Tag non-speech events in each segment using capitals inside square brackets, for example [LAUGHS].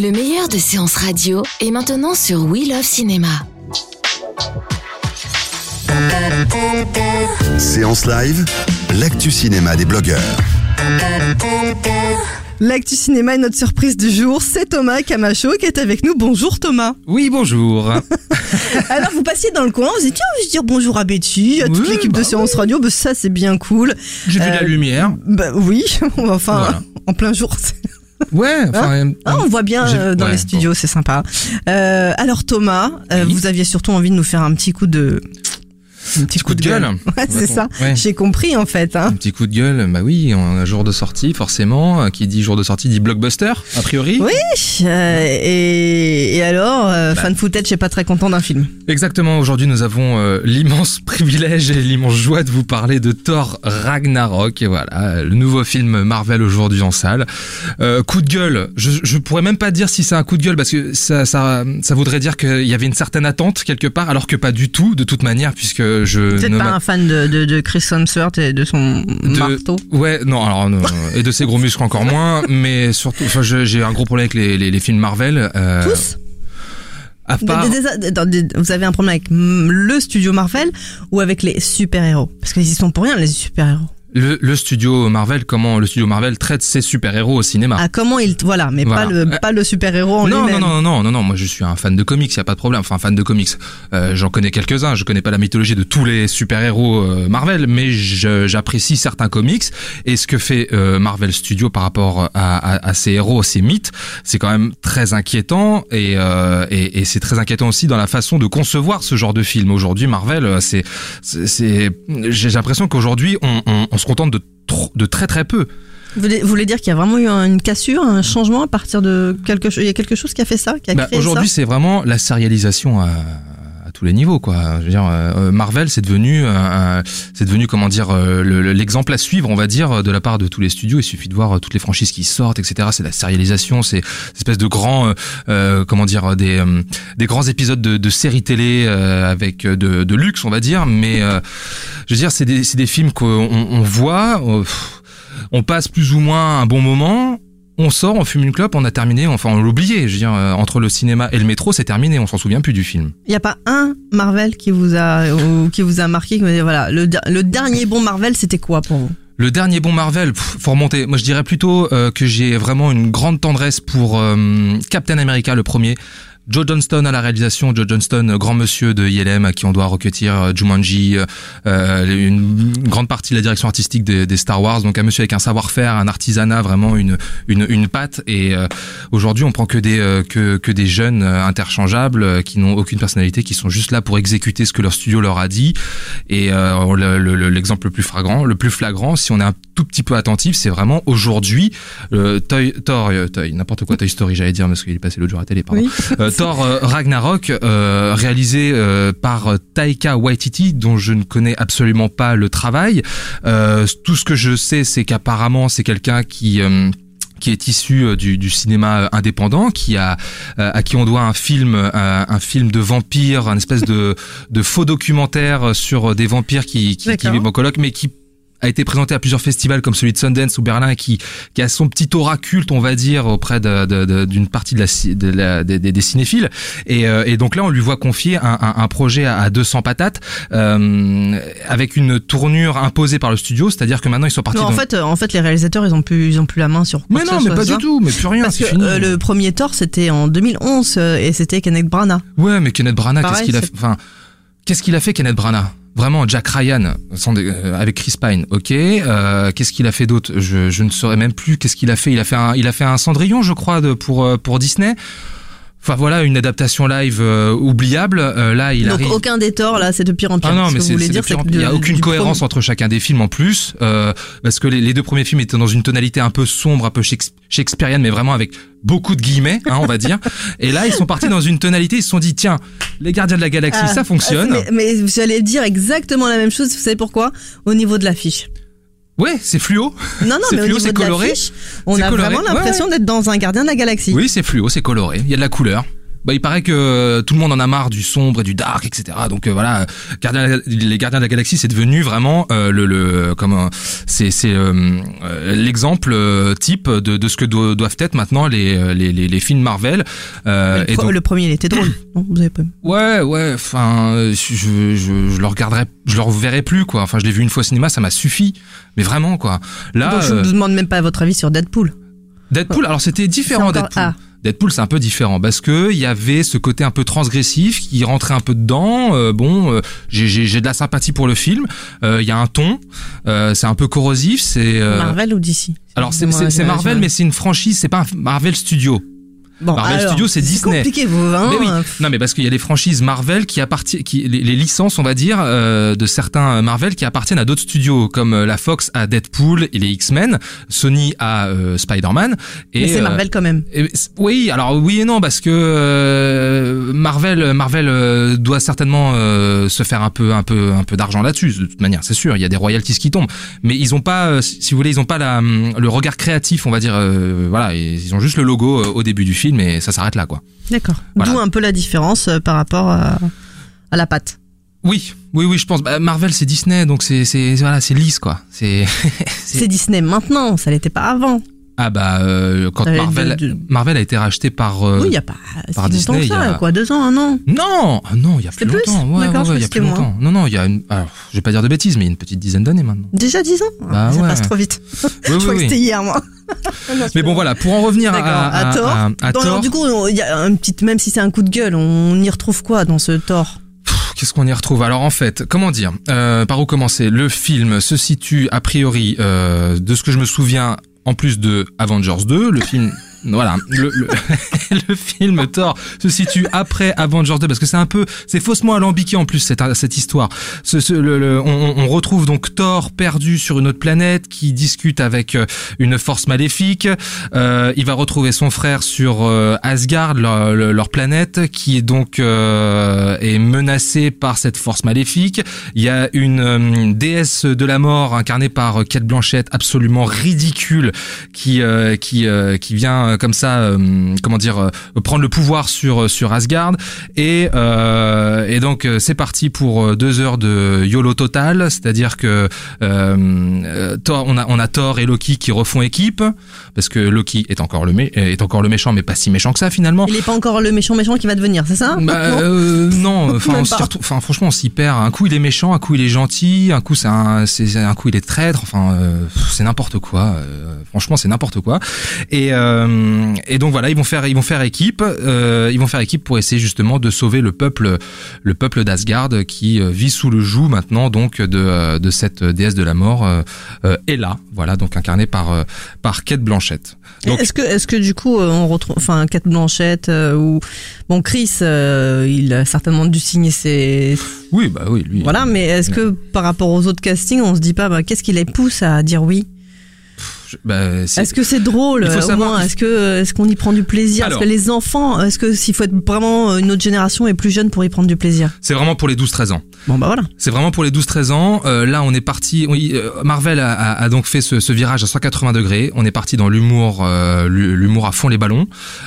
Le meilleur de séances radio est maintenant sur We Love Cinéma. Séance live, l'actu cinéma des blogueurs. L'actu cinéma est notre surprise du jour. C'est Thomas Camacho qui est avec nous. Bonjour Thomas. Oui, bonjour. [LAUGHS] Alors vous passiez dans le coin, vous dites tiens, je vais dire bonjour à Betty, à toute Oui, l'équipe de bah séance radio. Bah, ça c'est bien cool. J'ai vu la Euh, lumière. Bah oui, [LAUGHS] enfin Voilà. en plein jour. Ouais, enfin. Ah, on voit bien euh, dans ouais, les studios, c'est sympa. Euh, alors Thomas, euh, Oui. vous aviez surtout envie de nous faire un petit coup de un petit coup de gueule. Ouais, c'est ça. Ouais. J'ai compris en fait. Hein. Un petit coup de gueule, bah oui, un jour de sortie, forcément. Euh, Qui dit jour de sortie dit blockbuster, a priori. Oui. Euh, et, et alors, euh, Bah. fan footage, j'ai pas très content d'un film. Exactement, aujourd'hui nous avons euh, l'immense [LAUGHS] privilège et l'immense joie de vous parler de Thor Ragnarok, et voilà, le nouveau film Marvel aujourd'hui en salle. Coup de gueule, je, je pourrais même pas dire si c'est un coup de gueule parce que ça, ça, ça voudrait dire qu'il y avait une certaine attente quelque part, alors que pas du tout, de toute manière, puisque je Vous n'êtes ne pas un fan de, de, de Chris Hemsworth et de son De- marteau Ouais, non, alors non, et de ses gros muscles encore moins, mais surtout, enfin, je- j'ai un gros problème avec les, les, les films Marvel. Euh, Tous À part, Vous avez un problème avec mm, le studio Marvel ou avec les super-héros? Parce qu'ils y sont pour rien, les super-héros. Le, le studio Marvel, comment le studio Marvel traite ses super-héros au cinéma. Ah, comment ils. Voilà, mais Voilà. pas le, pas le super-héros en non, non, lui-même. non, non, non, non, non, moi je suis un fan de comics, y a pas de problème. Enfin, fan de comics. Euh, J'en connais quelques-uns. Je connais pas la mythologie de tous les super-héros euh, Marvel, mais je- j'apprécie certains comics. Et ce que fait euh, Marvel Studios par rapport à, à, à ces héros, ces mythes, c'est quand même très inquiétant. Et, euh, et, et c'est très inquiétant aussi dans la façon de concevoir ce genre de film. Aujourd'hui, Marvel, euh, c'est, c'est, c'est- j'ai l'impression qu'aujourd'hui, on, on, on se contente de très très peu. Vous voulez, dire qu'il y a vraiment eu une cassure, un changement à partir de quelque chose Il y a quelque chose qui a fait ça Bah, Aujourd'hui, c'est vraiment la sérialisation à, à tous les niveaux, quoi. Je veux dire, euh, Marvel, c'est devenu, un- c'est devenu comment dire, euh, le- le- l'exemple à suivre, on va dire, de la part de tous les studios. Il suffit de voir euh, toutes les franchises qui sortent, etc. C'est la sérialisation, c'est espèce de grands, euh, euh, comment dire, des euh, des grands épisodes de, de séries télé euh, avec euh, de, de luxe, on va dire. Mais euh, je veux dire, c'est des, des films qu'on on voit. euh, on passe plus ou moins un bon moment. On sort, on fume une clope, on a terminé, enfin on l'oubliait. Je veux dire, euh, entre le cinéma et le métro, c'est terminé, on s'en souvient plus du film. Il n'y a pas un Marvel qui vous a, ou qui vous a marqué qui vous dit, voilà, le, le dernier bon Marvel, c'était quoi pour vous? Le dernier bon Marvel, pff, faut remonter. Moi, je dirais plutôt euh, que j'ai vraiment une grande tendresse pour euh, Captain America, le premier. Joe Johnston à la réalisation, Joe Johnston, grand monsieur de ILM à qui on doit recueillir euh, Jumanji, euh, euh, une grande partie de la direction artistique des, Star Wars, donc un monsieur avec un savoir-faire, un artisanat, vraiment une une, une patte. Et aujourd'hui, on prend que des que que des jeunes interchangeables qui n'ont aucune personnalité, qui sont juste là pour exécuter ce que leur studio leur a dit. Et le- le- le- l'exemple le plus flagrant, le plus flagrant, si on est un tout petit peu attentif, c'est vraiment aujourd'hui euh, Toy, Thor, euh, Toy, n'importe quoi Toy Story, j'allais dire parce qu'il est passé l'autre jour à la télé. Pardon. Oui. Euh, Thor euh, Ragnarok, réalisé par Taika Waititi, dont je ne connais absolument pas le travail. Tout ce que je sais, c'est qu'apparemment c'est quelqu'un qui qui est issu du, du cinéma indépendant, qui a euh, à qui on doit un film, euh, un film de vampires, un espèce de de faux documentaire sur des vampires qui qui, qui vivent en coloc, mais qui a été présenté à plusieurs festivals comme celui de Sundance ou Berlin et qui, qui a son petit aura culte, on va dire, auprès de- de- de- d'une partie de la, de la- des, des- cinéphiles. Et, euh, et donc là, on lui voit confier un, un- un projet à, à 200 patates euh, avec une tournure imposée par le studio, c'est-à-dire que maintenant ils sont partis Non, en dans... fait, euh, en fait, les réalisateurs, ils ont plus, ils ont plus la main sur. quoi mais que non, ce mais soit, pas ça. du tout, mais plus rien, Parce que fini. euh, le premier Thor, c'était en 2011 euh, et c'était Kenneth Branagh. Ouais, mais Kenneth Branagh, qu'est-ce qu'il a fait? Enfin, qu'est-ce qu'il a fait, Kenneth Branagh? Vraiment, Jack Ryan, euh, avec Chris Pine, ok. Euh, qu'est-ce qu'il a fait d'autre? Je, je ne saurais même plus. Qu'est-ce qu'il a fait Il a fait un, il a fait un Cendrillon, je crois, pour euh, pour Disney. Enfin voilà, une adaptation live euh, oubliable. Euh, là, il Donc arrive. aucun des Thor, là, c'est de pire en pire. Ah non, Ce mais c'est dire, de pire en que pire. Il n'y a aucune cohérence premier- entre chacun des films en plus, euh, parce que les, les deux premiers films étaient dans une tonalité un peu sombre, un peu shakes- shakespearienne, mais vraiment avec beaucoup de guillemets, hein, on va dire. [LAUGHS] Et là, ils sont partis dans une tonalité, ils se sont dit, tiens, les Gardiens de la Galaxie, Ah, ça fonctionne. mais, mais vous allez dire exactement la même chose, vous savez pourquoi? Au niveau de l'affiche. Ouais, c'est fluo. Non, non, mais au fluo, niveau c'est de coloré. on a coloré, vraiment ouais, l'impression d'être dans un gardien de la galaxie. Oui, c'est fluo, c'est coloré. Il y a de la couleur. Bah, il paraît que euh, tout le monde en a marre du sombre et du dark, etc. Donc euh, voilà, Gardien- les Gardiens de la Galaxie, c'est devenu vraiment euh, le, le comment c'est c'est euh, l'exemple type de, de ce que do- doivent être maintenant les les, les, les films Marvel. Le, et donc, le premier, il était drôle. [COUGHS] Non, vous avez pas. ouais, ouais. Enfin, je, je je le regarderai, je le reverrai plus quoi. Enfin, je l'ai vu une fois au cinéma, ça m'a suffi. Mais vraiment quoi. Là, Donc, je euh, vous demande même pas votre avis sur Deadpool. Deadpool, alors c'était différent Deadpool. ah. Deadpool, c'est un peu différent parce que il y avait ce côté un peu transgressif qui rentrait un peu dedans. Euh, bon, euh, j'ai- j'ai j'ai de la sympathie pour le film. Euh, Il y a un ton, euh, c'est un peu corrosif. C'est euh, Marvel ou DC alors c'est Marvel, mais c'est une franchise, c'est pas un Marvel Studio. Bon, Marvel alors, Studios, c'est Disney. compliqué, vous, hein Mais oui. euh, Non, mais parce qu'il y a des franchises Marvel qui appartiennent, qui les, les licences, on va dire, euh, de certains Marvel qui appartiennent à d'autres studios, comme euh, la Fox à Deadpool et les X-Men, Sony à euh, Spider-Man. Et Mais c'est euh, Marvel quand même. et oui, alors oui et non parce que euh, Marvel, Marvel euh, doit certainement euh, se faire un peu, un peu, un peu d'argent là-dessus. De toute manière, c'est sûr, il y a des royalties qui tombent, mais ils ont pas, si vous voulez, ils ont pas la, le regard créatif, on va dire. euh, voilà, ils ont juste le logo au début du film et ça s'arrête là, quoi. D'accord. Voilà. D'où un peu la différence euh, par rapport à, à la patte. Oui, oui, oui, je pense. Bah, Marvel, c'est Disney, donc c'est, c'est, voilà, c'est lisse, quoi. C'est [LAUGHS] C'est Disney maintenant, ça l'était pas avant. Ah bah euh, quand Marvel, de- de- Marvel a été racheté par. euh, oui, il y a pas par si Disney, il y ça, a- quoi, deux ans, un an. Non, ah non, il y a plus plus longtemps. Ouais, D'accord, ouais, ouais, il y a plus longtemps. Non, non, il y a une. Alors, je vais pas dire de bêtises, mais il y a une petite dizaine d'années maintenant. Déjà dix ans Bah Ça passe trop vite. [LAUGHS] Je crois que c'était hier, moi. [LAUGHS] Mais bon, voilà, pour en revenir à, à, à Thor. à- Bon, Thor, alors, du coup, il y a un petit, même si c'est un coup de gueule, on y retrouve quoi dans ce Thor? Qu'est-ce qu'on y retrouve? Alors en fait, comment dire? Euh, Par où commencer? Le film se situe a priori, euh, de ce que je me souviens, en plus de Avengers 2, le film. Voilà, le, le, [LAUGHS] le film Thor se situe après Avengers 2 parce que c'est un peu, c'est faussement alambiqué en plus cette, cette histoire. Ce, ce- le- on, on retrouve donc Thor perdu sur une autre planète qui discute avec euh, une force maléfique. Euh, il va retrouver son frère sur euh, Asgard, leur, leur- planète, qui est donc euh, est menacée par cette force maléfique. Il y a une euh, déesse de la mort incarnée par Kate Blanchett, absolument ridicule, qui qui qui vient euh, comme ça, euh, comment dire, euh, prendre le pouvoir sur sur Asgard. Et et donc c'est parti pour deux heures de YOLO total, c'est-à-dire que on a on a Thor et Loki qui refont équipe parce que Loki est encore le mé- est encore le méchant, mais pas si méchant que ça finalement. Il est pas encore le méchant méchant qui va devenir, c'est ça Bah, Non euh, non, [LAUGHS] enfin, franchement, on s'y perd. Un coup, il est méchant, un coup, il est gentil, un coup, c'est un, un coup, il est traître. Enfin, euh, c'est n'importe quoi. euh, franchement, c'est n'importe quoi. Et, et donc voilà, ils vont faire, ils vont faire équipe. ils vont faire équipe pour essayer justement de sauver le peuple, le peuple d'Asgard qui vit sous le joug maintenant donc de, de cette déesse de la mort, Hela. Voilà, donc incarnée par par Kate Blanchett. Donc Est-ce que, est-ce que du coup, euh, on retrouve, enfin, Kate Blanchett euh, ou bon, Chris, euh, il a certainement dû signer ses, oui, bah oui, lui. voilà. Mais est-ce que par rapport aux autres castings, on se dit pas, bah, qu'est-ce qui les pousse à dire oui? Bah, c'est- Est-ce que c'est drôle Il faut euh, au savoir- moins Est-ce que, est-ce qu'on y prend du plaisir? Alors. Est-ce que les enfants, est-ce que s'il faut être vraiment une autre génération et plus jeune pour y prendre du plaisir? C'est vraiment pour les 12-13 ans. Bon, bah voilà. C'est vraiment pour les 12-13 ans. Euh, là, on est parti. oui, euh, Marvel a, a- a donc fait ce, ce virage à 180 degrés. On est parti dans l'humour, euh, l'hu- l'humour à fond les ballons.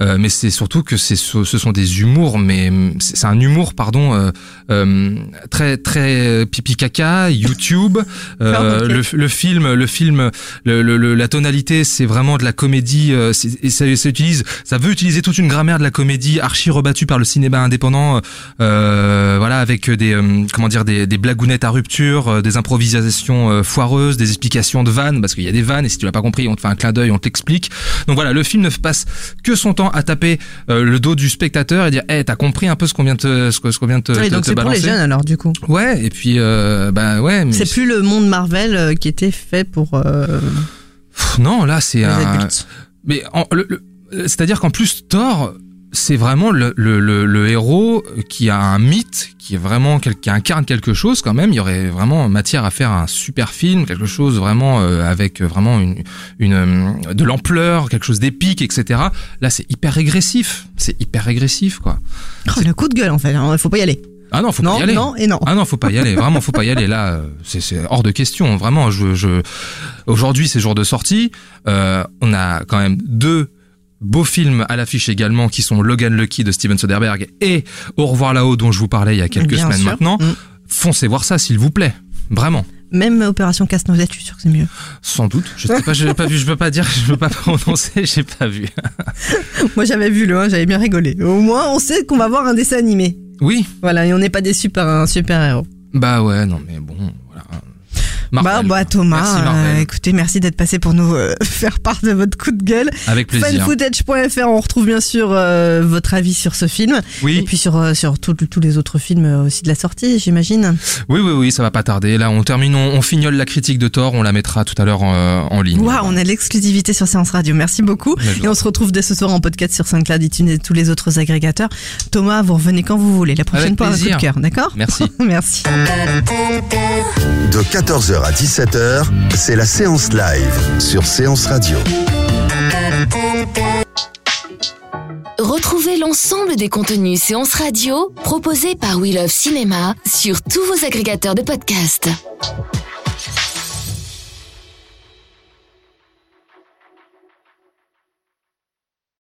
Euh, mais c'est surtout que c'est, ce sont des humours, mais hum, c'est un humour, pardon, euh, euh, très très pipi caca, YouTube. Euh, le, le film, le film, le, le- le- la tonalité, c'est vraiment de la comédie. euh, et ça, ça utilise, ça veut utiliser toute une grammaire de la comédie archi rebattue par le cinéma indépendant. Euh, voilà, avec des euh, comment dire des, des blagounettes à rupture, euh, des improvisations euh, foireuses, des explications de vannes parce qu'il y a des vannes et si tu l'as pas compris, on te fait un clin d'œil, on t'explique. Donc voilà, le film ne passe que son temps à taper euh, le dos du spectateur et dire, eh, t'as compris un peu ce qu'on vient de te, ce qu'on vient de te, te- donc c'est pour les balancer. jeunes alors du coup. Ouais, et puis euh, bah ouais, C'est plus le monde Marvel qui était fait pour euh, non, là c'est un. adultes. Mais en- le- le- c'est-à-dire qu'en plus Thor, c'est vraiment le, le, le, le héros qui a un mythe, qui est vraiment quel- qui incarne quelque chose quand même. Il y aurait vraiment matière à faire un super film, quelque chose vraiment euh, avec vraiment une, une euh, de l'ampleur, quelque chose d'épique, etc. Là, c'est hyper régressif. C'est hyper régressif, quoi. Oh, le coup de gueule en fait, il faut pas y aller. Ah non, faut non, pas y aller. non et non. Ah non, faut pas y aller. Vraiment, faut pas y aller. Là, euh, c'est hors de question. Vraiment, je, je... aujourd'hui, c'est jour de sortie. Euh, on a quand même deux beaux films à l'affiche également qui sont Logan Lucky de Steven Soderbergh et Au revoir là-haut dont je vous parlais il y a quelques Bien semaines sûr. maintenant. Mm. Foncez voir ça s'il vous plaît. Vraiment. Même Opération Casse-Noisette, je suis sûr que c'est mieux. Sans doute. Je sais pas, pas vu, je peux pas dire, je peux pas prononcer, j'ai pas vu. [LAUGHS] Moi, j'avais vu le 1, j'avais bien rigolé. Au moins, on sait qu'on va voir un dessin animé. Oui. Voilà, et on n'est pas déçu par un super-héros. Bah ouais, non mais bon, voilà. Bah, Marvel. bah Thomas, Merci, Marvel. euh, écoutez, merci d'être passé pour nous euh, [LAUGHS] faire part de votre coup de gueule. Avec plaisir. Fanfootage.fr, on retrouve bien sûr euh, votre avis sur ce film. Oui. Et puis sur, sur tous les autres films aussi de la sortie, j'imagine. Oui, oui, oui, ça va pas tarder. Là, on termine, on, on fignole la critique de Thor, on la mettra tout à l'heure euh, en ligne. Waouh, on a l'exclusivité sur Séance Radio. Merci beaucoup. Et on se retrouve dès ce soir en podcast sur SoundCloud, iTunes et tous les autres agrégateurs. Thomas, vous revenez quand vous voulez. La prochaine Avec fois, un coup de cœur, d'accord Merci. [LAUGHS] Merci. De 14h à 17h, c'est la séance live sur Séance Radio. Retrouvez l'ensemble des contenus séances radio proposés par We Love Cinéma sur tous vos agrégateurs de podcasts.